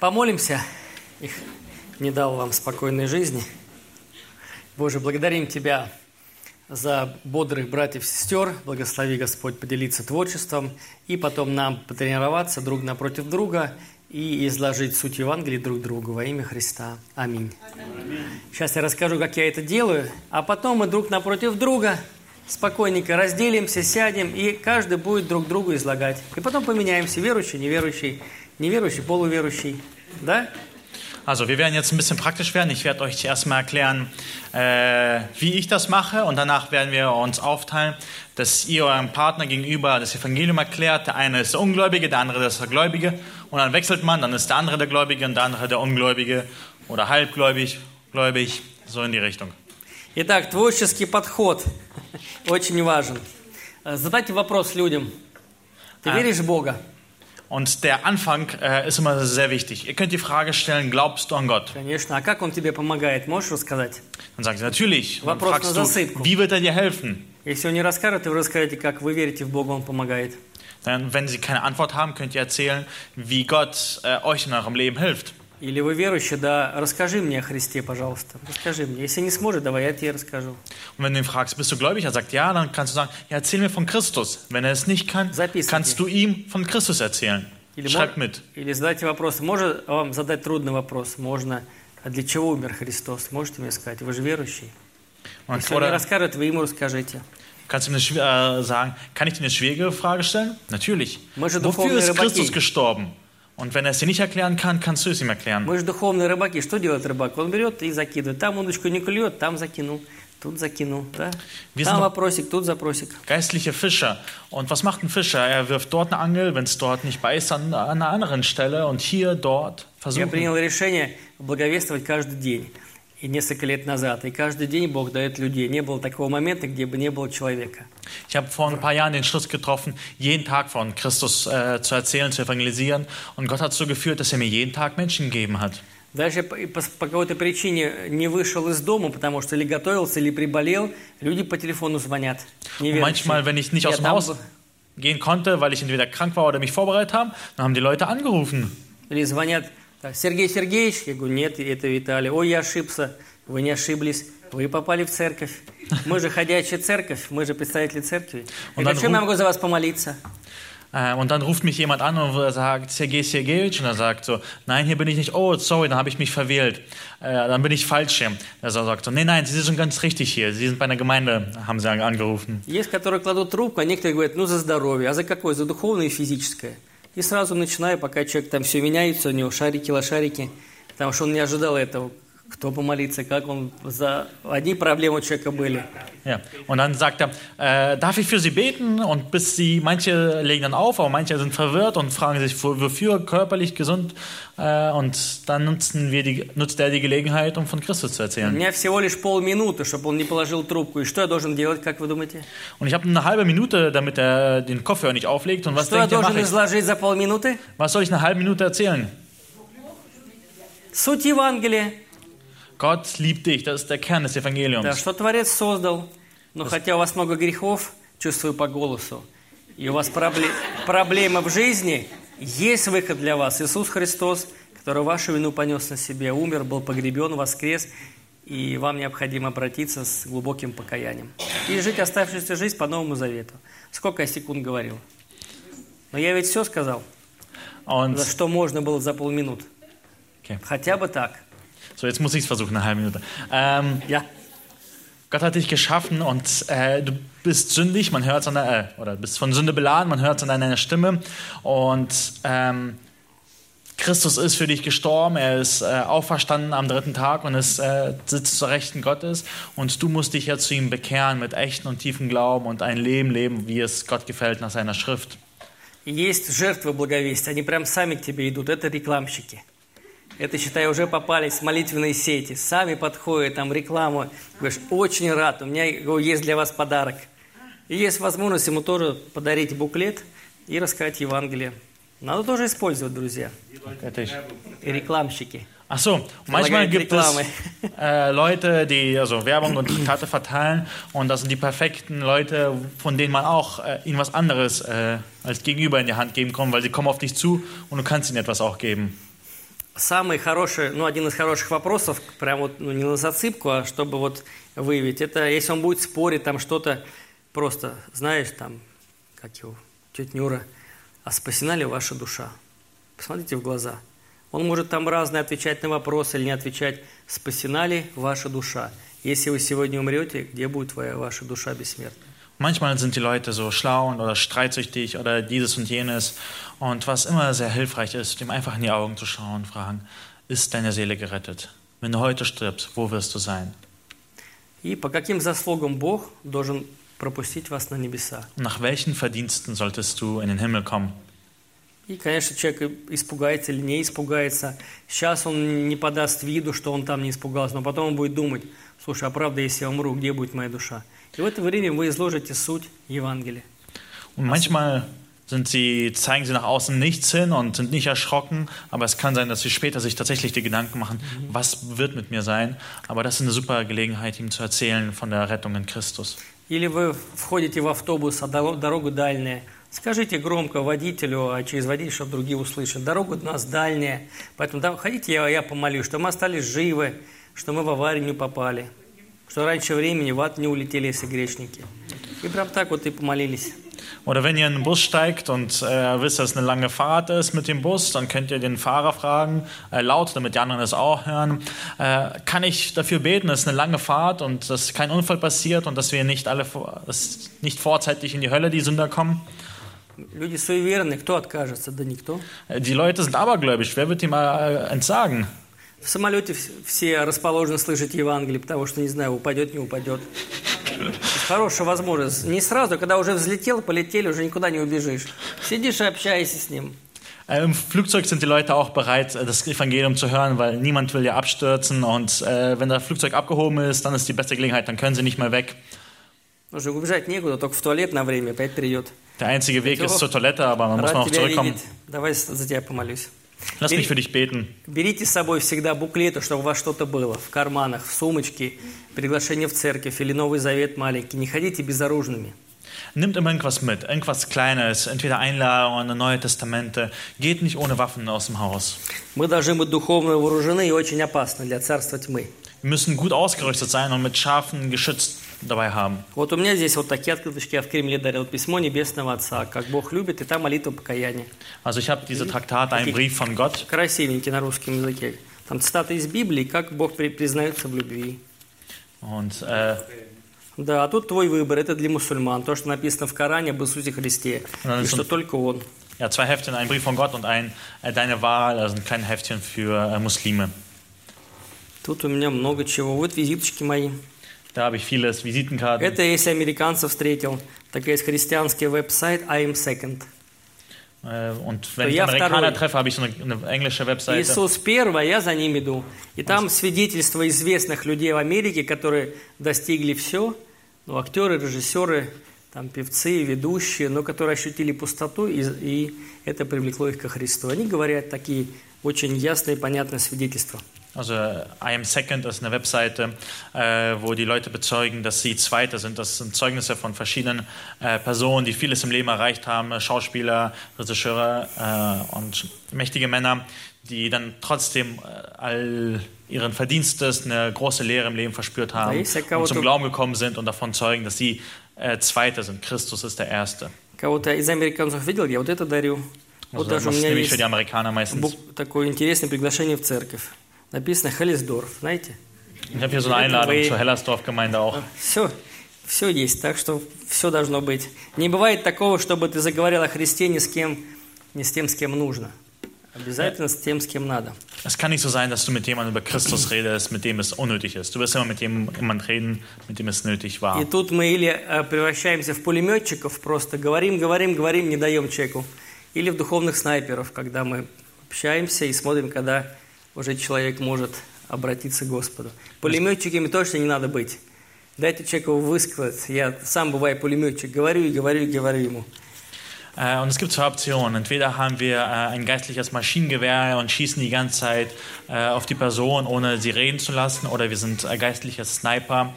Помолимся. Их не дал вам спокойной жизни. Боже, благодарим Тебя за бодрых братьев и сестер. Благослови, Господь, поделиться творчеством и потом нам потренироваться друг напротив друга и изложить суть Евангелия друг другу во имя Христа. Аминь. Аминь. Сейчас я расскажу, как я это делаю, а потом мы друг напротив друга спокойненько разделимся, сядем, и каждый будет друг другу излагать. И потом поменяемся, верующий, неверующий, неверующий, полуверующий. Да? Also wir werden jetzt ein bisschen praktisch werden. Ich werde euch erstmal erklären, äh, wie ich das mache und danach werden wir uns aufteilen, dass ihr eurem Partner gegenüber das Evangelium erklärt. Der eine ist der Ungläubige, der andere ist der Gläubige und dann wechselt man, dann ist der andere der Gläubige und der andere der Ungläubige oder halbgläubig, gläubig, so in die Richtung. Итак, творческий подход очень важен. Задайте вопрос людям. Ты веришь в Бога? Und der Anfang äh, ist immer sehr wichtig. Ihr könnt die Frage stellen, glaubst du an Gott? Конечно. А как он тебе помогает? Можешь рассказать? Dann sagen sie, natürlich. Und dann Вопрос fragst на du, засыпку. wie wird er dir helfen? Если он не расскажет, и вы расскажете, как вы верите в Бога, он помогает. Dann, wenn sie keine Antwort haben, könnt ihr erzählen, wie Gott äh, euch in eurem Leben hilft. Или вы верующий, да, расскажи мне о Христе, пожалуйста. Расскажи мне. Если не сможет, давай я тебе расскажу. Und wenn du ihn fragst, bist du gläubig? Er sagt ja, dann kannst du sagen, ja, erzähl mir von Christus. Wenn er es nicht kann, Записывайте. kannst du ihm von Christus erzählen. Или, Schreib mit. или задайте вопрос. Может вам задать трудный вопрос? Можно. А для чего умер Христос? Можете мне сказать? Вы же верующий. Und, Если он не расскажет, вы ему расскажите. kannst du ihm eine, äh, sagen, kann ich dir eine schwierige Frage stellen? Natürlich. Wofür ist. Christus gestorben? Und wenn er es dir nicht erklären kann, kannst du es ihm erklären. Мы же духовные рыбаки. Что делает рыбак? Он берет и закидывает. Там удочку не клюет, там закинул. Тут закинул. Да? Wir Там sind- вопросик, тут запросик. Geistliche Fischer. Und was macht ein Fischer? Er wirft dort eine Angel, wenn es dort nicht beißt, an, an einer anderen Stelle und hier, dort Я versuchen. принял решение благовествовать каждый день. И несколько лет назад. И каждый день Бог дает людей. Не было такого момента, где бы не было человека. Ich habe vor ein paar Jahren den Schluss getroffen, jeden Tag von Christus äh, zu erzählen, zu evangelisieren. Und Gott hat so geführt, dass er mir jeden Tag Menschen gegeben hat. Даже по, по- какой-то причине не вышел из дома, потому что или готовился, или приболел, люди по телефону звонят. Manchmal, wenn ich nicht aus dem Haus gehen konnte, weil ich entweder krank war oder mich vorbereitet haben, dann haben die Leute angerufen. Или звонят, так, Сергей Сергеевич, я говорю, нет, это Виталий. Ой, я ошибся. Вы не ошиблись. Вы попали в церковь. Мы же ходячая церковь, мы же представители церкви. Я говорю, я могу за вас помолиться? Und dann ruft mich jemand an und sagt, Sergej Sergejewitsch, und er sagt so, nein, hier bin ich nicht, oh, sorry, dann habe ich mich verwählt, äh, dann bin ich falsch hier. Er sagt so, nee, nein, Sie sind ganz richtig hier, Sie sind bei einer Gemeinde, haben sie angerufen. Есть, которые кладут трубку, а некоторые говорят, ну, за здоровье. А за какое? За духовное и физическое. И сразу начинаю, пока человек там все меняется, у него шарики, лошарики, потому что он не ожидал этого. Кто помолиться, как он... За... Одни проблемы у человека были. Ja. Und dann sagt er, äh, darf ich für Sie beten? Und bis sie, manche legen dann auf, aber manche sind verwirrt und fragen sich, wo- wofür, körperlich, gesund. Äh, und dann nutzen wir die, nutzt er die Gelegenheit, um von Christus zu У erzählen. меня всего лишь полминуты, чтобы он не положил трубку. И что я должен делать, как вы думаете? Und ich habe eine halbe Minute, damit er den Kopfhörer nicht auflegt. Und was Что я denkt ihr, должен mache ich? изложить за полминуты? Was soll ich eine halbe Minute erzählen? Суть Евангелия. Gott liebt dich, das ist der Kern des Да, Evangeliums. что Творец создал. Но хотя у вас много грехов, чувствую по голосу, и у вас пробле- проблемы в жизни, есть выход для вас. Иисус Христос, который вашу вину понес на себе, умер, был погребен, воскрес, и вам необходимо обратиться с глубоким покаянием. И жить оставшуюся жизнь по Новому Завету. Сколько я секунд говорил? Но я ведь все сказал, Und за что можно было за полминуты. okay. Хотя бы так. so, jetzt muss ich es versuchen, eine halbe Minute. Ähm, Я. Gott hat dich geschaffen und äh, du bist sündig, man hört es an der, äh, oder bist von Sünde beladen, man hört es an deiner Stimme. Und ähm, Christus ist für dich gestorben, er ist äh, auferstanden am dritten Tag und ist, äh, sitzt zur Rechten Gottes. Und du musst dich ja zu ihm bekehren mit echten und tiefen Glauben und ein Leben leben, wie es Gott gefällt nach seiner Schrift. И Есть жертвы благовестия, они прям сами к тебе идут, это рекламщики. Это, считай, уже попались молитвенные сети, сами подходят, там рекламу. Говоришь, очень рад, у меня есть для вас подарок. И есть возможность ему тоже подарить буклет и рассказать Евангелие. Надо тоже использовать, друзья, Это и рекламщики. Ach so, manchmal gibt es äh, Leute, die also Werbung und Diktate verteilen und das sind die perfekten Leute, von denen man auch äh, ihnen was anderes äh, als Gegenüber in die Hand geben kann, weil sie kommen auf dich zu und du kannst ihnen etwas auch geben. Самый хороший, ну, один из хороших вопросов, прям вот, ну, не на зацепку, а чтобы вот выявить, это если он будет спорить, там что-то просто, знаешь, там, как его, тетя Нюра, а спасена ли ваша душа? Посмотрите в глаза. Он может там разные отвечать на вопросы или не отвечать, спасена ли ваша душа? Если вы сегодня умрете, где будет твоя, ваша душа бессмертная? Manchmal sind die Leute so schlau oder streitsüchtig oder dieses und jenes. Und was immer sehr hilfreich ist, dem einfach in die Augen zu schauen und fragen, ist deine Seele gerettet? Wenn du heute stirbst, wo wirst du sein? Nach welchen Verdiensten solltest du in den Himmel kommen? И, конечно, человек испугается или не испугается. Сейчас он не подаст виду, что он там не испугался, но потом он будет думать, слушай, а правда, если я умру, где будет моя душа? И в это время вы изложите суть Евангелия. Und manchmal sind sie, zeigen sie nach außen nichts hin und sind nicht erschrocken, aber es kann sein, dass sie später sich tatsächlich die Gedanken machen, was wird mit mir sein. Aber das ist eine super Gelegenheit, ihm zu erzählen von der Rettung in Christus. Или вы входите в автобус, а дорога дальняя. Скажите громко водителю, а через водителя, чтобы другие услышали. Дорога у нас дальняя, поэтому да, хотите, я, я помолюсь, что мы остались живы, что мы в аварию не попали, что раньше времени в ад не улетели, если грешники. И прям так вот и помолились. Oder wenn ihr in den Bus steigt und äh, wisst, dass es eine lange Fahrt ist mit dem Bus, dann könnt ihr den Fahrer fragen, äh, laut, damit die anderen es auch hören, äh, kann ich dafür beten, es ist eine lange Fahrt und dass kein Unfall passiert und dass wir nicht alle vor- dass nicht vorzeitig in die Hölle, die Sünder kommen. Люди суеверны, кто откажется? Да никто. Äh, Die Leute sind abergläubisch, wer wird ihm äh, entsagen? В самолете вс- все расположены слышать Евангелие, потому что, не знаю, упадет, не упадет. Хорошая возможность. Не сразу, когда уже взлетел, полетели, уже никуда не убежишь. Сидишь и общаешься с ним. Äh, Im Flugzeug sind die Leute auch bereit, äh, das Evangelium zu hören, weil niemand will ja abstürzen und äh, wenn das Flugzeug abgehoben ist, dann ist die beste Gelegenheit, dann können sie nicht mehr weg. Уже убежать некуда, только в туалет на время, опять придет. Der einzige Weg ist zur Toilette, aber man muss noch zurückkommen. Давай за тебя помолюсь. Lass mich für dich beten. Берите с собой всегда буклеты, чтобы у вас что-то было. В карманах, в сумочке, приглашение в церковь или Новый Завет маленький. Не ходите безоружными. Nimmt immer irgendwas mit, irgendwas Kleines, entweder Einladungen, Neue Testamente. Geht nicht ohne Waffen aus dem Haus. Мы должны быть духовно вооружены и очень опасны для царства тьмы. Müssen gut ausgerüstet sein und mit scharfen Geschütz dabei haben. Вот у меня здесь вот такие открыточки, я в Кремле дарил письмо Небесного Отца, как Бог любит, и там молитва покаяния. Also ich habe diese Traktate, einen Brief von Gott. Красивенький на русском языке. Там цитаты из Библии, как Бог при- признается в любви. Und äh, Да, а тут твой выбор, это для мусульман. То, что написано в Коране об Иисусе Христе. Ja, И что только Он. ja, zwei Heftchen, ein Brief von Gott und ein äh, Deine Wahl, also ein kleines Heftchen für äh, Muslime. Тут у меня много чего. Вот визиточки мои. Da habe ich vieles, Visitenkarten. Это если американцев встретил. Так есть христианский веб-сайт I am second. Äh, und wenn ich Amerikaner второй. treffe, habe ich so eine, eine englische Webseite. Иисус первый, а я за ним иду. И там свидетельства известных людей в Америке, которые достигли все. Ну, актеры, режиссеры, там певцы, ведущие, но которые ощутили пустоту, и, и это привлекло их ко Христу. Они говорят такие очень ясные, понятные свидетельства. Also I am Second ist eine Webseite, äh, wo die Leute bezeugen, dass sie Zweite sind. Das sind Zeugnisse von verschiedenen äh, Personen, die vieles im Leben erreicht haben, äh, Schauspieler, Regisseure äh, und mächtige Männer, die dann trotzdem äh, all ihren Verdienstes eine große Lehre im Leben verspürt Da haben ist ja und кого-то- zum Glauben gekommen sind und davon zeugen, dass sie äh, Zweite sind. Christus ist der Erste. Кого-то из американцев видел, я вот это дарю. Вот Also, даже у das меня nehme ich für есть die Amerikaner meistens. бук- такое интересное приглашение в церковь. Написано Хеллисдорф, знаете? Ich habe hier so eine Einladung вы- zur Hellersdorf-Gemeinde auch. Все, все есть, так что все должно быть. Не бывает такого, чтобы ты заговорил о Христе ни с кем, не с тем, с кем нужно. Обязательно с тем, с кем надо. Es kann nicht so sein, dass du mit jemandem über Christus redest, mit dem es unnötig ist. Du wirst immer mit jemandem reden, mit dem es nötig war. И тут мы или э, превращаемся в пулеметчиков, просто говорим, говорим, говорим, не даем чеку. Или в духовных снайперов, когда мы общаемся и смотрим, когда уже человек может обратиться к Господу. Пулеметчиками точно не надо быть. Дайте человеку высказать. Я сам бываю пулеметчик. Говорю и говорю и говорю ему. Äh, und es gibt zwei Optionen. Entweder haben wir äh, ein geistliches Maschinengewehr und schießen die ganze Zeit äh, auf die Person, ohne sie reden zu lassen, oder wir sind äh, geistliche Sniper,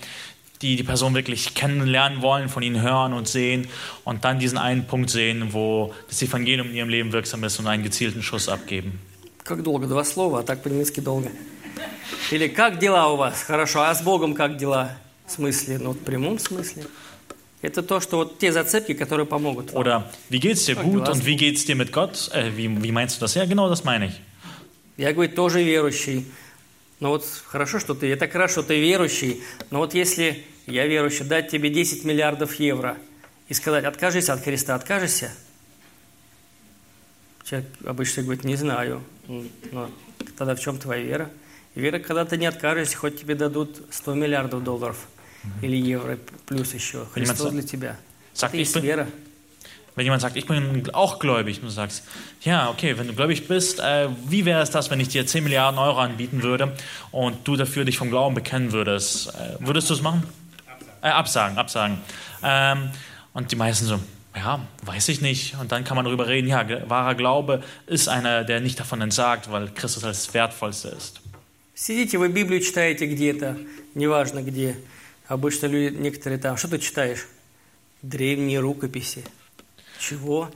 die die Person wirklich kennenlernen wollen, von ihnen hören und sehen und dann diesen einen Punkt sehen, wo das Evangelium in ihrem Leben wirksam ist und einen gezielten Schuss abgeben. Как долго? Два слова, а так по-немецки долго. Или как дела у вас? Хорошо. А с Богом как дела? В смысле? Ну, в прямом смысле. Это то, что вот те зацепки, которые помогут вам. Oder wie geht's dir gut und wie geht's dir mit Gott? Äh, wie, wie meinst du das? Ja, genau das meine ich. Я, говорит, тоже верующий. Но вот хорошо, что ты, это хорошо, что ты верующий, но вот если я верующий, дать тебе 10 миллиардов евро и сказать, откажись от Христа, откажешься? Человек обычно говорит, не знаю. М, Но тогда в чем твоя вера? Вера, когда ты не откажешься, хоть тебе дадут 100 миллиардов долларов или евро, плюс еще. Христос Понимаете, для тебя. Sag, Это ich есть bin, вера. wenn jemand sagt, ich bin auch gläubig, und du sagst, ja, okay, wenn du gläubig bist, äh, wie wäre es das, wenn ich dir 10 Milliarden Euro anbieten würde und du dafür dich vom Glauben bekennen würdest? Äh, würdest du es machen? Äh, absagen, absagen. Ähm, und die meisten so, ja, weiß ich nicht. Und dann kann man darüber reden, ja, ge- wahrer Glaube ist einer, der nicht davon entsagt, weil Christus als Wertvollste ist. Сидите, вы Библию читаете где-то, неважно где. Обычно люди, некоторые там, что ты читаешь? Древние рукописи. Чего?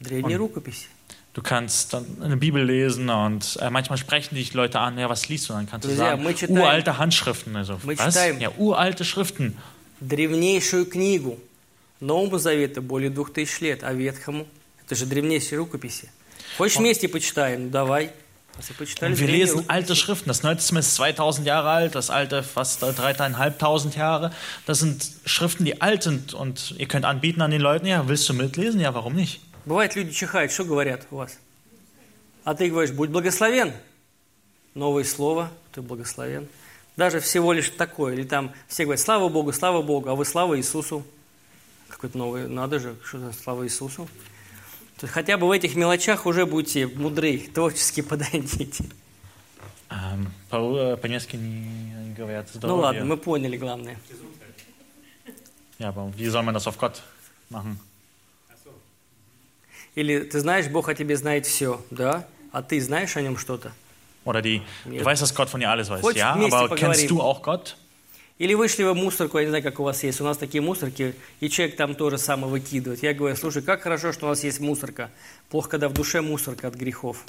Древние рукописи. Du kannst dann eine Bibel lesen und äh, manchmal sprechen dich Leute an, ja, was liest du? Dann kannst du Друзья, sagen, мы читаем- uralte Handschriften. Also, Мы was? читаем- Ja, uralte Schriften. Древнейшую книгу. Новому Завету более двух тысяч лет, а Ветхому это же древнейшие рукописи. Хочешь вместе почитаем? Ну давай. Почитали Und wir lesen alte. Schriften. Das Neue Testament ist 2000 Jahre alt, das alte fast 3500 Jahre. Das sind Schriften, die alt sind und ihr könnt anbieten an den Leuten, ja, willst du mitlesen? Ja, warum nicht? Бывает, люди чихают, что говорят у вас? А ты говоришь, будь благословен. Новое слово, ты благословен. Даже всего лишь такое. Или там все говорят, слава Богу, слава Богу, а вы слава Иисусу. Какой-то новый, надо же, что слава Иисусу. То есть хотя бы в этих мелочах уже будьте мудры, творчески подойдите. По- э, по-немецки не говорят Ну здоровье. ладно, мы поняли главное. Ja, aber wie soll man das auf Gott machen? Или ты знаешь, Бог о тебе знает все, да? А ты знаешь о нем что-то? Oder die, Ja. du weißt, dass Gott von dir alles weiß. Хочешь, Ja, aber поговорим? kennst du auch Gott? Или вышли вы в мусорку, я не знаю, как у вас есть, у нас такие мусорки, и человек там тоже самое выкидывает. Я говорю, слушай, как хорошо, что у нас есть мусорка. Плохо, когда в душе мусорка от грехов.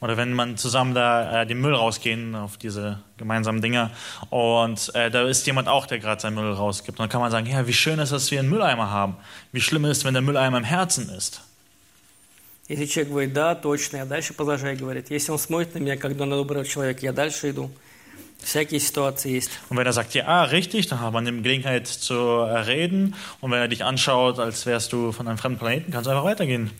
Oder wenn man zusammen da äh, den Müll rausgehen auf diese gemeinsamen Dinge und äh, da ist jemand auch, der gerade seinen Müll rausgibt. Und dann kann man sagen, ja, wie schön ist dass wir einen Mülleimer haben. Wie schlimm ist, wenn der Mülleimer im Herzen ist. Если человек говорит, да, точно, я дальше продолжаю говорить. Если он смотрит на меня, как на доброго человека, я дальше иду. Всякие ситуации есть. Und wenn er sagt, ja, richtig, dann hat man die Gelegenheit zu reden. Und wenn er dich anschaut, als wärst du von einem fremden Planeten, kannst du einfach weitergehen.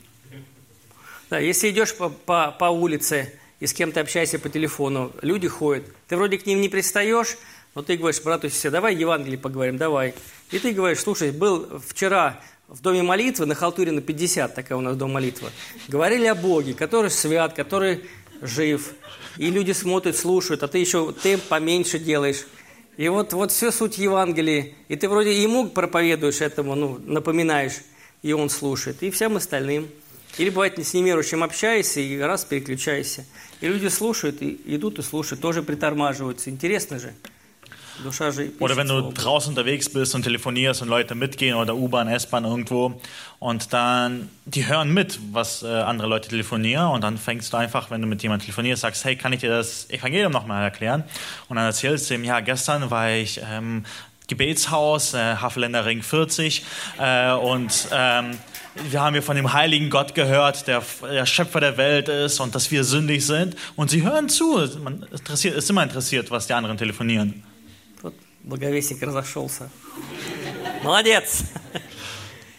Да, если идешь по, по, по улице и с кем-то общаешься по телефону, люди ходят, ты вроде к ним не пристаешь, но ты говоришь, брату все, давай Евангелие поговорим, давай. И ты говоришь, слушай, был вчера в доме молитвы, на халтуре на 50, такая у нас дом молитвы, говорили о Боге, который свят, который жив. И люди смотрят, слушают, а ты еще темп поменьше делаешь. И вот, вот все суть Евангелия. И ты вроде ему проповедуешь этому, ну, напоминаешь, и он слушает. И всем остальным. Или бывает с неверующим общаешься и раз переключаешься. И люди слушают, и идут и слушают, тоже притормаживаются. Интересно же. Oder wenn du draußen unterwegs bist und telefonierst und Leute mitgehen oder U-Bahn, S-Bahn irgendwo und dann, die hören mit, was äh, andere Leute telefonieren und dann fängst du einfach, wenn du mit jemandem telefonierst, sagst, hey, kann ich dir das Evangelium nochmal erklären? Und dann erzählst du ihm, ja, gestern war ich ähm, Gebetshaus, äh, Haveländer Ring 40 äh, und... Ähm, wir haben hier von dem heiligen Gott gehört, der, der, Schöpfer der Welt ist und dass wir sündig sind. Und sie hören zu. Man interessiert, ist immer interessiert, was die anderen telefonieren. Благовестник разошелся. Молодец!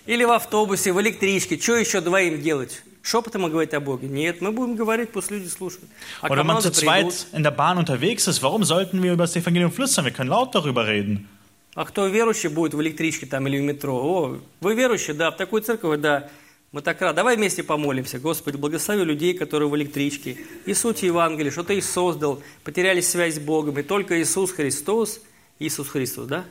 Или в автобусе, в электричке. Что еще двоим делать? Шепотом говорить о Боге? Нет, мы будем говорить, пусть люди слушают. А Oder wenn man zu придут. zweit in der Bahn unterwegs ist, warum sollten wir über das Evangelium flüstern? Wir können laut darüber reden. А кто верующий будет в электричке там или в метро? О, вы верующие? Да, в такой церковь, да. Мы так рады. Давай вместе помолимся. Господи, благослови людей, которые в электричке. И суть Евангелия, что Ты их создал, потеряли связь с Богом. И только Иисус Христос, Иисус Христос, да?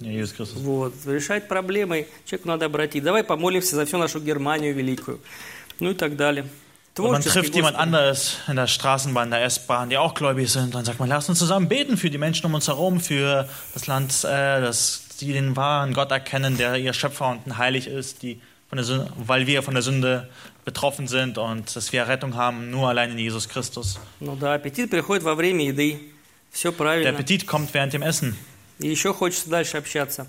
Ja, Jesus Christus. Вот, решать проблемы. Человеку надо обратить. Давай помолимся за всю нашу Германию великую. Ну и так далее. Und man Творчески, trifft jemand Господи. anderes in der Straßenbahn, in der S-Bahn, die auch gläubig sind. Dann sagt man, lass uns zusammen beten für die Menschen um uns herum, für das Land, äh, dass sie den wahren Gott erkennen, der ihr Schöpfer und ein heilig ist, die von der Sünde, weil wir von der Sünde betroffen sind und dass wir Rettung haben nur allein in Jesus Christus. Ну да, аппетит приходит во время еды. Все Der правильно. Appetit kommt während dem Essen. И еще хочется дальше общаться.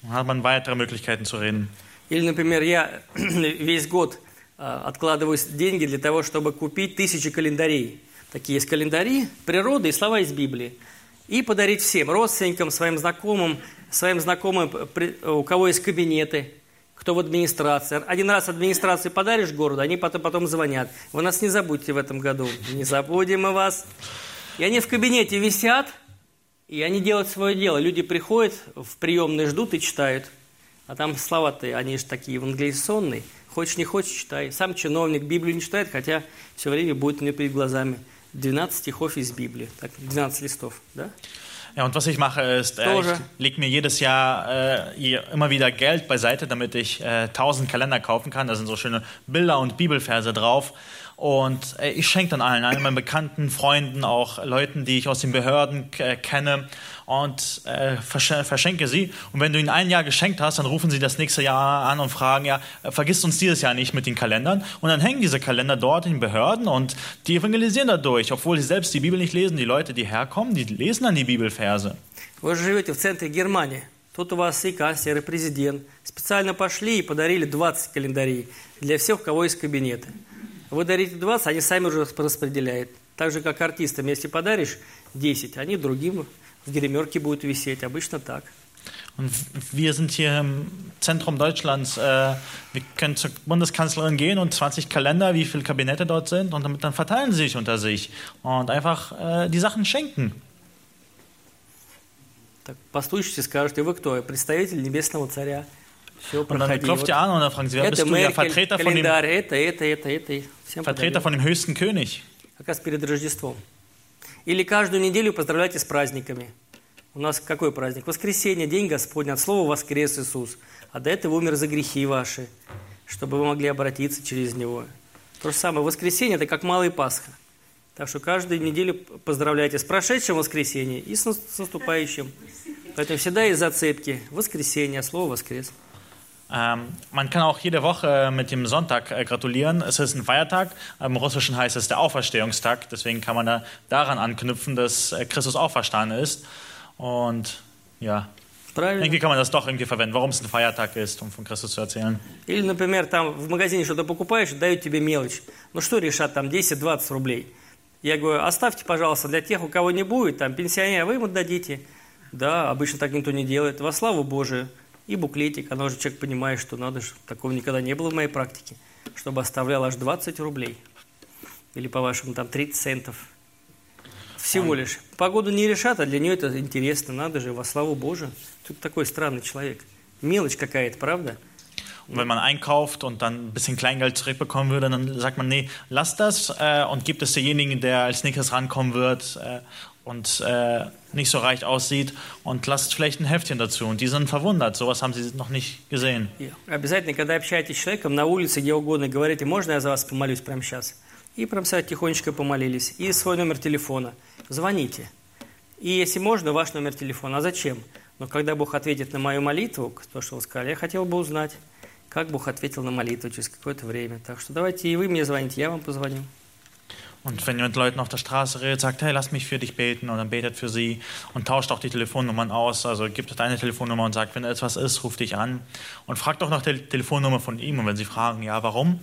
Dann hat man weitere Möglichkeiten zu reden. Или, например, я весь год а, откладываю деньги для того, чтобы купить тысячи календарей. Такие есть календари природы и слова из Библии. И подарить всем, родственникам, своим знакомым, своим знакомым, при- у кого есть кабинеты, кто в администрации. Один раз администрации подаришь городу, они потом, потом звонят. Вы нас не забудьте в этом году. Не забудем мы вас. И они в кабинете висят, и они делают свое дело. Люди приходят в приемные, ждут и читают. А там слова-то, они же такие евангелизационные. Хочешь, не хочешь, читай. Сам чиновник Библию не читает, хотя все время будет у него перед глазами 12 стихов из Библии. Так, 12 листов, да? Ja, und was ich mache ist, äh, ich lege mir jedes Jahr äh, immer wieder Geld beiseite, damit ich äh, 1000 Kalender kaufen kann. Da sind so schöne Bilder und Bibelverse drauf. Und äh, ich schenke dann allen, allen meinen Bekannten, Freunden, auch Leuten, die ich aus den Behörden äh, kenne und äh, versch verschenke sie. Und wenn du ihnen ein Jahr geschenkt hast, dann rufen sie das nächste Jahr an und fragen, ja, äh, vergisst uns dieses Jahr nicht mit den Kalendern. Und dann hängen diese Kalender dort in den Behörden und die evangelisieren dadurch, obwohl sie selbst die Bibel nicht lesen. Die Leute, die herkommen, die lesen dann die Bibelverse. Вы же живете в центре Германии. Тут у вас и канцлер, и президент. Специально пошли и подарили 20 календарей для всех, у кого есть кабинеты. Вы дарите 20, они сами уже распределяют. Так же, как артистам, если подаришь 10, они другим в гримерке будут висеть. Обычно так. Und wir sind hier im Zentrum Deutschlands. Äh, wir können zur Bundeskanzlerin gehen und 20 Kalender, wie viele Kabinette dort sind, und damit, dann verteilen sie sich unter sich und einfach äh, die Sachen schenken. Так, постучите, скажете, вы кто? Представитель Небесного Царя. Все, Und dann klopft ihr an und dann fragen sie, wer bist du? Ja, Vertreter von dem, это, это, это, это. Vertreter von dem höchsten König. как раз перед Рождеством. Или каждую неделю поздравляйте с праздниками. У нас какой праздник? Воскресенье, День Господень, от слова «воскрес Иисус». А до этого умер за грехи ваши, чтобы вы могли обратиться через Него. То же самое, воскресенье – это как Малая Пасха. Так что каждую неделю поздравляйте с прошедшим воскресеньем и с наступающим. Поэтому всегда есть зацепки. Воскресенье, слово «воскрес». Ähm, man kann auch jede Woche mit dem Sonntag äh, gratulieren. Es ist ein Feiertag. Im Russischen heißt es der Auferstehungstag. Deswegen kann man da daran anknüpfen, dass äh, Christus auferstanden ist. Und ja, Правильно? irgendwie kann man das doch irgendwie verwenden, warum es ein Feiertag ist, um von Christus zu erzählen. Или, например, там в магазине что-то покупаешь, дают тебе мелочь. Ну что решат, там 10-20 рублей. Я говорю, оставьте, пожалуйста, для тех, у кого не будет, там пенсионер, вы им отдадите. Да, обычно так никто не делает. Во славу Божию. И буклетик, оно же человек понимает, что надо же, такого никогда не было в моей практике, чтобы оставлял аж 20 рублей. Или, по-вашему, там 30 центов. Всего лишь. Погоду не решат, а для нее это интересно. Надо же, во славу Божию. Тут такой странный человек. Мелочь какая-то, правда? Und wenn man einkauft und dann ein bisschen Kleingeld zurückbekommen würde, dann sagt man, nee, lass das äh, und gibt es demjenigen, der als nächstes rankommen wird äh, und äh, nicht so reich aussieht und lasst vielleicht ein Heftchen dazu. Und die sind verwundert, sowas haben sie noch nicht gesehen. С человеком на улице, где угодно, говорите, можно я за вас помолюсь прямо сейчас? И прям сядь тихонечко помолились. И свой номер телефона. Звоните. И если можно, ваш номер телефона. А зачем? Но когда Бог ответит на мою молитву, то, что вы сказали, я хотел бы узнать, как Бог ответил на молитву через какое-то время. Так что давайте и вы мне звоните, я вам позвоню. Und wenn ihr mit Leuten auf der Straße redet, sagt, hey, lass mich für dich beten und dann betet für sie und tauscht auch die Telefonnummern aus. Also gibt deine Telefonnummer und sagt, wenn etwas ist, ruf dich an und fragt auch nach der Telefonnummer von ihm. Und wenn sie fragen, ja, warum?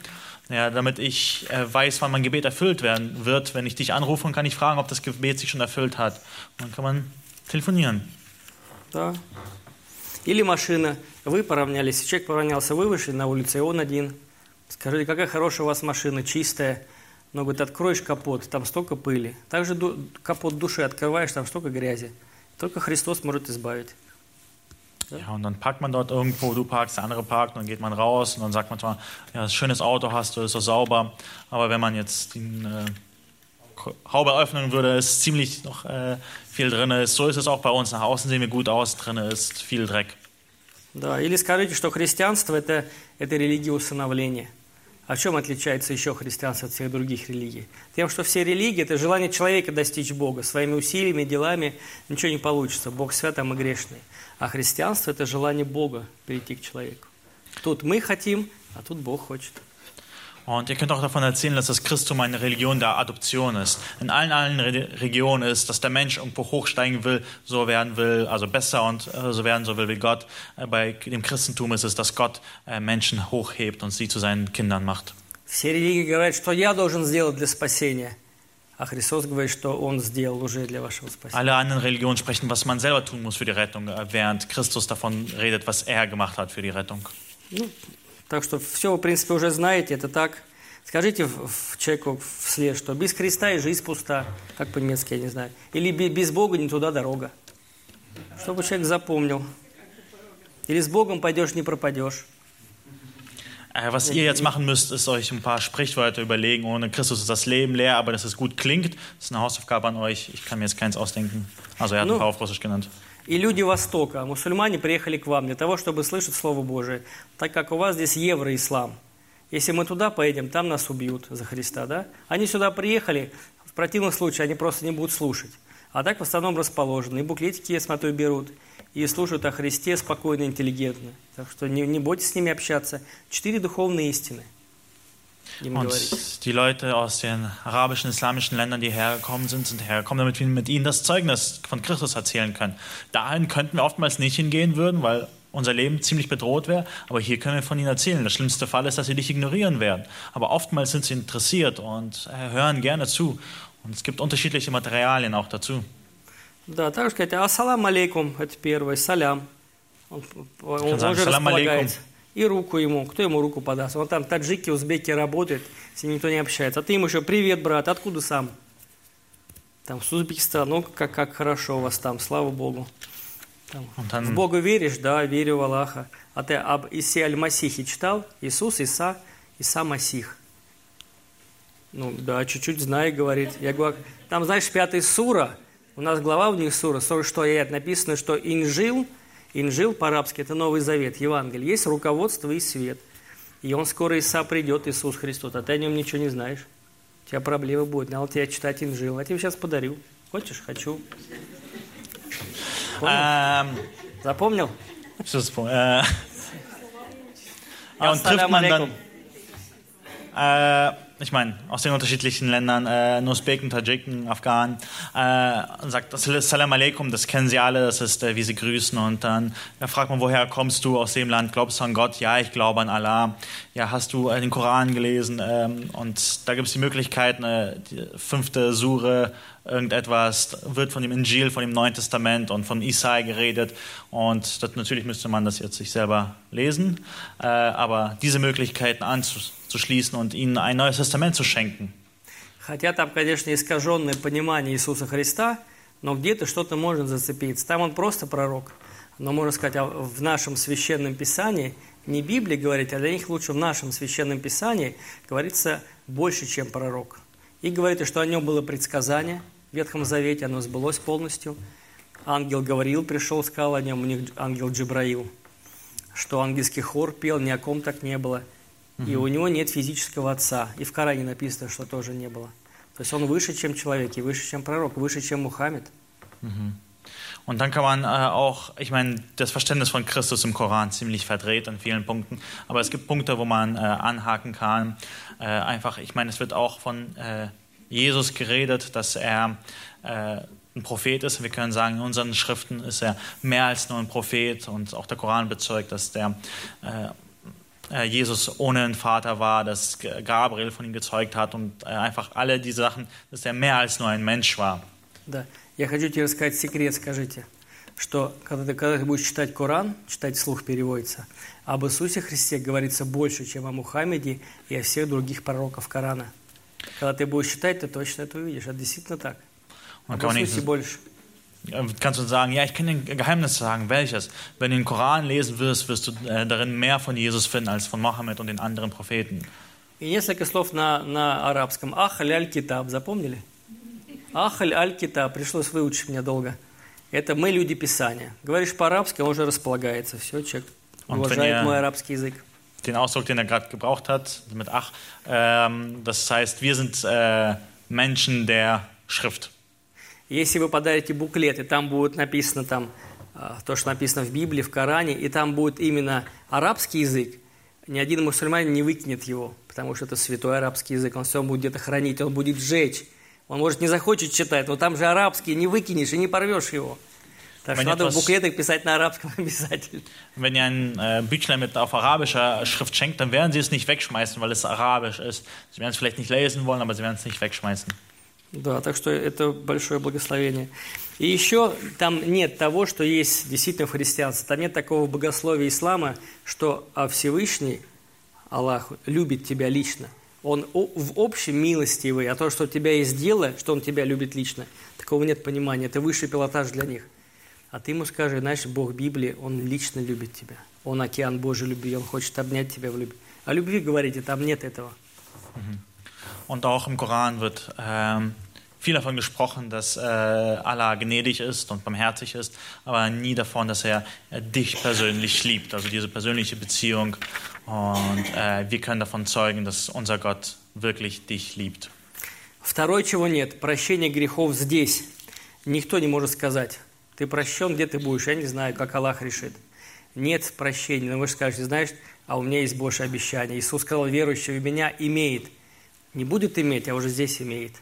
Ja, damit ich äh, weiß, wann mein Gebet erfüllt werden wird. Wenn ich dich anrufe, kann ich fragen, ob das Gebet sich schon erfüllt hat. Und dann kann man telefonieren. Да. Или машина. Вы поравнялись, человек поравнялся, вы вышли на улицу, и он один. Скажите, какая хорошая у вас машина, чистая. Но, говорит, откроешь капот, там столько пыли. Также ду- капот души открываешь, там столько грязи. Только Христос может избавить. Ja, und dann parkt man dort irgendwo, du parkst, der andere parkt, und dann geht man raus und dann sagt man zwar, ja, schönes Auto hast du, ist so sauber. Aber wenn man jetzt die äh, Haube öffnen würde, ist ziemlich noch äh, viel drin. Ist. So ist es auch bei uns. Nach außen sehen wir gut aus, drin ist viel Dreck. Да, или скажите, что христианство это, это религия усыновления. А в чем отличается еще христианство от всех других религий? Тем, что все религии – это желание человека достичь Бога. Своими усилиями, делами ничего не получится. Бог свят, а мы грешные. А христианство – это желание Бога перейти к человеку. Тут мы хотим, А тут Бог хочет. Und ihr könnt auch davon erzählen, dass das Christum eine Religion der Adoption ist. In allen, allen Re Regionen ist, dass der Mensch irgendwo hochsteigen will, so werden will, also besser und äh, so werden so will wie Gott. Äh, bei dem Christentum ist es, dass Gott äh, Menschen hochhebt und sie zu seinen Kindern macht. Все религии говорят, что я должен сделать для спасения. А Христос говорит, что Он сделал уже для вашего спасения. Alle anderen Religionen sprechen, was man selber tun muss für die Rettung, äh, während Christus davon redet, was er gemacht hat für die Rettung. Ну, так что все вы, в принципе, уже знаете, это так. Скажите человеку вслед, что без Христа и жизнь пуста, как по-немецки, я не знаю. Или бе- без Бога не туда дорога. Чтобы человек запомнил. Или с Богом пойдешь, не пропадешь. Äh, was ihr jetzt machen müsst, ist euch ein paar Sprichwörter überlegen. Ohne Christus ist das Leben leer, aber dass es gut klingt, das ist eine Hausaufgabe an euch. Ich kann mir jetzt keins ausdenken. Also er hat ein Ну. paar auf Russisch genannt. И люди Востока, мусульмане приехали к вам для того, чтобы слышать Слово Божие, так как у вас здесь евроислам. Если мы туда поедем, там нас убьют за Христа, да? Они сюда приехали, в противном случае они просто не будут слушать. А так в основном расположены. И буклетики, я смотрю, берут. И слушают о Христе спокойно, интеллигентно. Так что не, не бойтесь с ними общаться. Четыре духовные истины. Им говорить. Und die Leute aus den arabischen, islamischen Ländern, die hergekommen sind, sind hergekommen, damit wir mit ihnen das Zeugnis von Christus erzählen können. Dahin könnten wir oftmals nicht hingehen würden, weil unser Leben ziemlich bedroht wäre. Aber hier können wir von ihnen erzählen. Der schlimmste Fall ist, dass sie dich ignorieren werden. Aber oftmals sind sie interessiert und äh, hören gerne zu. Und es gibt unterschiedliche Materialien auch dazu. Да, так же сказать, ассалам алейкум, это первое, салям. Он, он Сказали, уже «Салам располагается. И руку ему, кто ему руку подаст? Он там таджики, узбеки работает, с ним никто не общается. А ты ему еще, привет, брат, откуда сам? Там, с Узбекистана, ну, как, как хорошо у вас там, слава Богу. Там, Und в Бога веришь? Да, верю в Аллаха. А ты об Исе Аль-Масихе читал? Иисус, Иса, Иса Масих. Ну, да, чуть-чуть знаю, говорит. Я говорю, там, знаешь, пятая сура, у нас глава у них сура, 46 аят, написано, что инжил, инжил по-арабски, это Новый Завет, Евангелие, есть руководство и свет. И он скоро Иса придет, Иисус Христос, а ты о нем ничего не знаешь. У тебя проблема будет, надо тебе читать инжил. Я тебе сейчас подарю. Хочешь? Хочу. Запомнил? Äh, ja, und trifft man dann, äh, ich meine, aus den unterschiedlichen Ländern, äh, Usbeken, Tadschiken, Afghanen, äh, und sagt, Salam Aleikum, das kennen sie alle, das ist, äh, wie sie grüßen. Und dann ja, fragt man, woher kommst du aus dem Land? Glaubst du an Gott? Ja, ich glaube an Allah. Ja, hast du äh, den Koran gelesen? Ähm, und da gibt es die Möglichkeit, äh, die fünfte Sure, irgendetwas, wird von dem Injil, von dem Neuen Testament und von Isai geredet. Und das, natürlich müsste man das jetzt sich selber lesen, äh, aber diese Möglichkeiten anzuschließen und ihnen ein neues Testament zu schenken. Хотя там, конечно, искаженное понимание Иисуса Христа, но где-то что-то может зацепиться. Там он просто пророк. Но можно сказать, а в нашем священном писании, не Библии говорить, а для них лучше в нашем священном писании говорится больше, чем пророк. И говорится, что о нем было предсказание в Ветхом Завете, оно сбылось полностью. Ангел говорил, пришел, сказал о нем, у них ангел Джибраил, что ангельский хор пел, ни о ком так не было. И у него нет физического отца. И в Коране написано, что тоже не было. То есть он выше, чем человек, и выше, чем пророк, выше, чем Мухаммед. Und dann kann man äh, auch, ich meine, das Verständnis von Christus im Koran ziemlich verdreht an vielen Punkten, aber es gibt Punkte, wo man äh, anhaken kann. Äh, einfach, ich meine, es wird auch von äh, Jesus geredet, dass er äh, ein Prophet ist. Wir können sagen, in unseren Schriften ist er mehr als nur ein Prophet und auch der Koran bezeugt, dass der äh, äh, Jesus ohne einen Vater war, dass Gabriel von ihm gezeugt hat und äh, einfach alle diese Sachen, dass er mehr als nur ein Mensch war. Да. Я хочу тебе рассказать секрет, скажите, что когда ты, когда ты будешь читать Коран, читать вслух переводится, об Иисусе Христе говорится больше, чем о Мухаммеде и о всех других пророков Корана. Когда ты будешь читать, ты точно это увидишь. Это действительно так. Man kann nicht, больше. äh, kannst du sagen, ja, ich kann dir ein Geheimnis sagen, welches? Wenn du den Koran lesen wirst, wirst du äh, darin mehr von Jesus finden als von Mohammed und den anderen Propheten. И несколько слов на, на арабском. Ахаль аль-китаб, запомнили? Ахаль аль-китаб, пришлось выучить мне долго. Это мы люди Писания. Говоришь по-арабски, он уже располагается. Все, человек уважает мой арабский язык. Den Ausdruck, den er gerade gebraucht hat, mit Ach, ähm, das heißt, wir sind äh, Menschen der Schrift. Если вы подарите буклет, и там будет написано там, а, то, что написано в Библии, в Коране, и там будет именно арабский язык, ни один мусульманин не выкинет его, потому что это святой арабский язык, он все будет где-то хранить, он будет сжечь. Он, может, не захочет читать, но там же арабский, не выкинешь и не порвешь его. Так Wenn что надо в буклетах писать на арабском обязательно. Wenn ihr ein äh, Büchlein mit auf arabischer Schrift schenkt, dann werden sie es nicht wegschmeißen, weil es arabisch ist. Sie werden es vielleicht nicht lesen wollen, aber sie werden es nicht wegschmeißen. Да, так что это большое благословение. И еще там нет того, что есть действительно в христианстве. Там нет такого богословия ислама, что а Всевышний, Аллах, любит тебя лично. Он в общем милостивый, а то, что у тебя есть дело, что он тебя любит лично, такого нет понимания. Это высший пилотаж для них. А ты ему скажи, знаешь, Бог Библии, Он лично любит тебя. Он океан Божьей любви, Он хочет обнять тебя в любви. О любви говорите, там нет этого. Und auch im Koran wird ähm, viel davon gesprochen, dass äh, Allah gnädig ist und barmherzig ist, aber nie davon, dass er äh, dich persönlich liebt. Also diese persönliche Beziehung. Und äh, wir können davon zeugen, dass unser Gott wirklich dich liebt. Второе, чего нет, прощение грехов здесь. Никто не может сказать, ты прощен, где ты будешь, я не знаю, как Аллах решит. Нет прощения, но вы же скажете, знаешь, а у меня есть Божье обещание. Иисус сказал, верующий в меня имеет. Не будет иметь, а уже здесь имеет.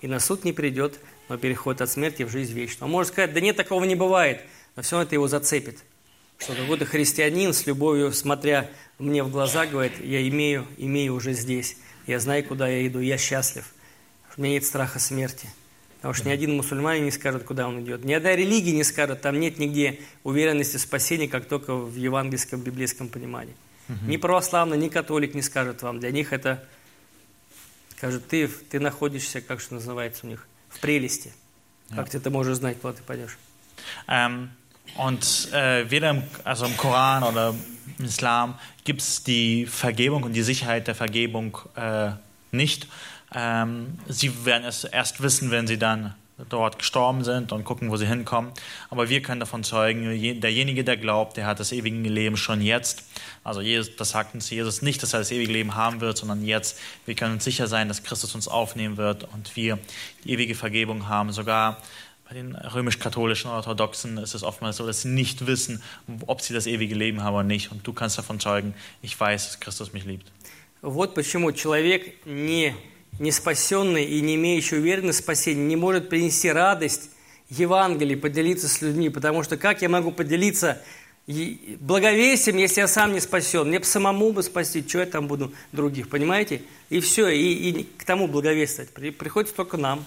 И на суд не придет, но переходит от смерти в жизнь вечную. Он может сказать, да нет, такого не бывает, но все это его зацепит. Что какой-то христианин с любовью, смотря мне в глаза, говорит, я имею, имею уже здесь. Я знаю, куда я иду, я счастлив. У меня нет страха смерти. Потому что ни один мусульманин не скажет, куда он идет. Ни одна религия не скажет, там нет нигде уверенности в спасении, как только в евангельском, библейском понимании. Ни православный, ни католик не скажет вам. Для них это, скажут, ты, ты находишься, как что называется у них, в прелести. Как ты это можешь знать, куда ты пойдешь? Ähm, und äh, weder im, also im Koran oder im Islam gibt es die Vergebung und die Sicherheit der Vergebung äh, nicht. Ähm, sie werden es erst wissen, wenn sie dann dort gestorben sind und gucken, wo sie hinkommen. Aber wir können davon zeugen, je- derjenige, der glaubt, der hat das ewige Leben schon jetzt. Also Jesus, das sagt uns Jesus nicht, dass er das ewige Leben haben wird, sondern jetzt. Wir können uns sicher sein, dass Christus uns aufnehmen wird und wir die ewige Vergebung haben. Sogar bei den römisch-katholischen oder Orthodoxen ist es oftmals so, dass sie nicht wissen, ob sie das ewige Leben haben oder nicht. Und du kannst davon zeugen, ich weiß, dass Christus mich liebt. Вот почему человек, не, не спасенный и не имеющий уверенности в спасении, не может принести радость Евангелии, поделиться с людьми. Потому что как я могу поделиться благовестием, если я сам не спасен? Мне бы самому бы спасти, что я там буду других, понимаете? И все, и, и к тому благовествовать. При- приходится только нам.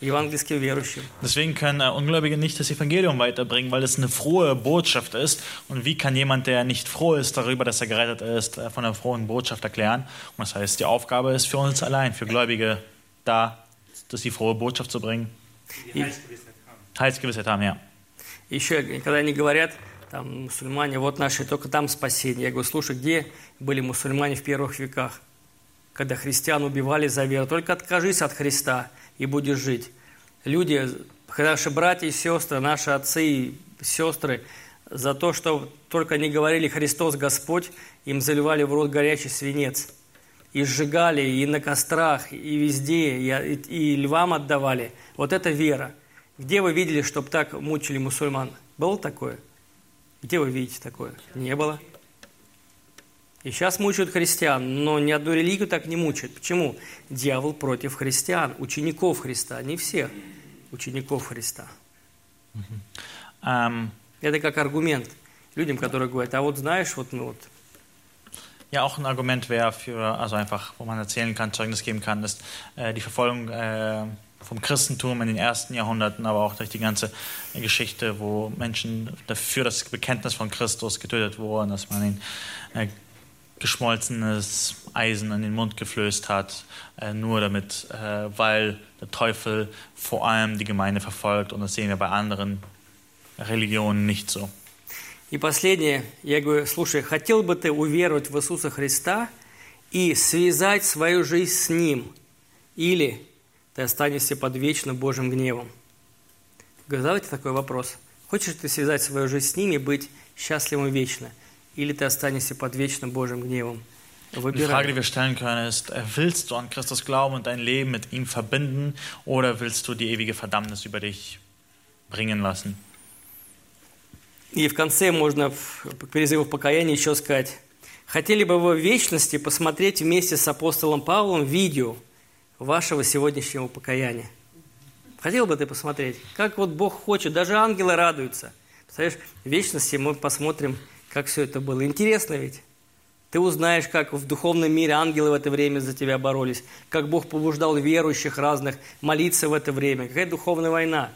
Deswegen können äh, Ungläubige nicht das Evangelium weiterbringen, weil es eine frohe Botschaft ist. Und wie kann jemand, der nicht froh ist darüber, dass er gerettet ist, äh, von der frohen Botschaft erklären? Und das heißt, die Aufgabe ist für uns allein, für Gläubige, da das die frohe Botschaft zu bringen. И Heilsgewissheit haben, ja. еще, когда они говорят, там, мусульмане, вот наши, только там спасение. Я говорю, слушай, где были мусульмане в первых веках? Когда христиан убивали за веру. Только откажись от Христа И будешь жить. Люди, наши братья и сестры, наши отцы и сестры, за то, что только не говорили «Христос Господь», им заливали в рот горячий свинец. И сжигали, и на кострах, и везде, и, и львам отдавали. Вот это вера. Где вы видели, чтобы так мучили мусульман? Было такое? Где вы видите такое? Не было. И сейчас мучают христиан, но ни одну религию так не мучают. Почему? Дьявол против христиан, учеников Христа, не всех учеников Христа. Ähm, Это как аргумент людям, которые говорят, а вот знаешь, вот мы вот Ja, auch ein Argument wäre für, also einfach, wo man erzählen kann, Zeugnis geben kann, ist äh, die Verfolgung äh, vom Christentum in den ersten Jahrhunderten, aber auch durch die ganze äh, Geschichte, wo Menschen dafür das Bekenntnis von Christus getötet wurden, dass man ihnen äh, geschmolzenes Eisen in den Mund geflößt hat, äh, nur damit, äh, weil der Teufel vor allem die Gemeinde verfolgt und das sehen wir bei anderen Religionen nicht so. И последнее, я говорю, слушай, хотел бы ты уверовать в Иисуса Христа и связать свою жизнь с Ним, или ты останешься под вечно Божьим гневом? Говорю, Задавайте такой вопрос. Хочешь ты связать свою жизнь с Ним и быть счастливым вечно, или ты останешься под вечно Божьим гневом? Die Frage, Выбирай. die wir stellen können, ist, äh, willst du an Christus glauben und dein Leben mit ihm verbinden oder willst du die ewige Verdammnis über dich bringen lassen? И в конце можно к призыву в покаянии еще сказать, Хотели бы вы в вечности посмотреть вместе с апостолом Павлом видео вашего сегодняшнего покаяния? Хотел бы ты посмотреть, как вот Бог хочет, даже ангелы радуются. Представляешь, в вечности мы посмотрим, как все это было. Интересно ведь? Ты узнаешь, как в духовном мире ангелы в это время за тебя боролись, как Бог побуждал верующих разных молиться в это время. Какая духовная война?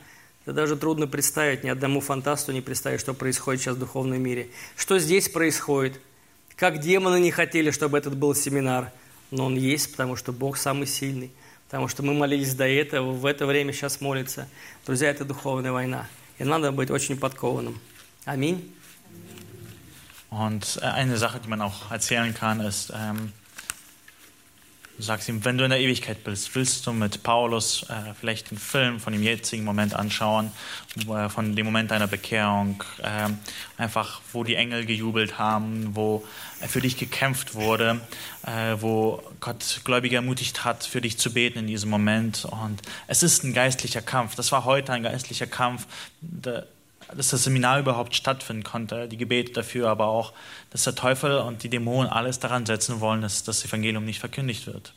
Это даже трудно представить, ни одному фантасту не представить, что происходит сейчас в духовном мире. Что здесь происходит – как демоны не хотели, чтобы этот был семинар, но он есть, потому что Бог самый сильный, потому что мы молились до этого, в это время сейчас молится. Друзья, это духовная война, и надо быть очень подкованным. Аминь. Und eine Sache, die man auch erzählen kann, ist, ähm, Du sagst ihm, wenn du in der Ewigkeit bist, willst du mit Paulus äh, vielleicht den Film von dem jetzigen Moment anschauen, äh, von dem Moment deiner Bekehrung, äh, einfach wo die Engel gejubelt haben, wo für dich gekämpft wurde, äh, wo Gott Gläubige ermutigt hat, für dich zu beten in diesem Moment. Und es ist ein geistlicher Kampf. Das war heute ein geistlicher Kampf. Der, dass das Seminar überhaupt stattfinden konnte, die Gebete dafür, aber auch, dass der Teufel und die Dämonen alles daran setzen wollen, dass das Evangelium nicht verkündigt wird.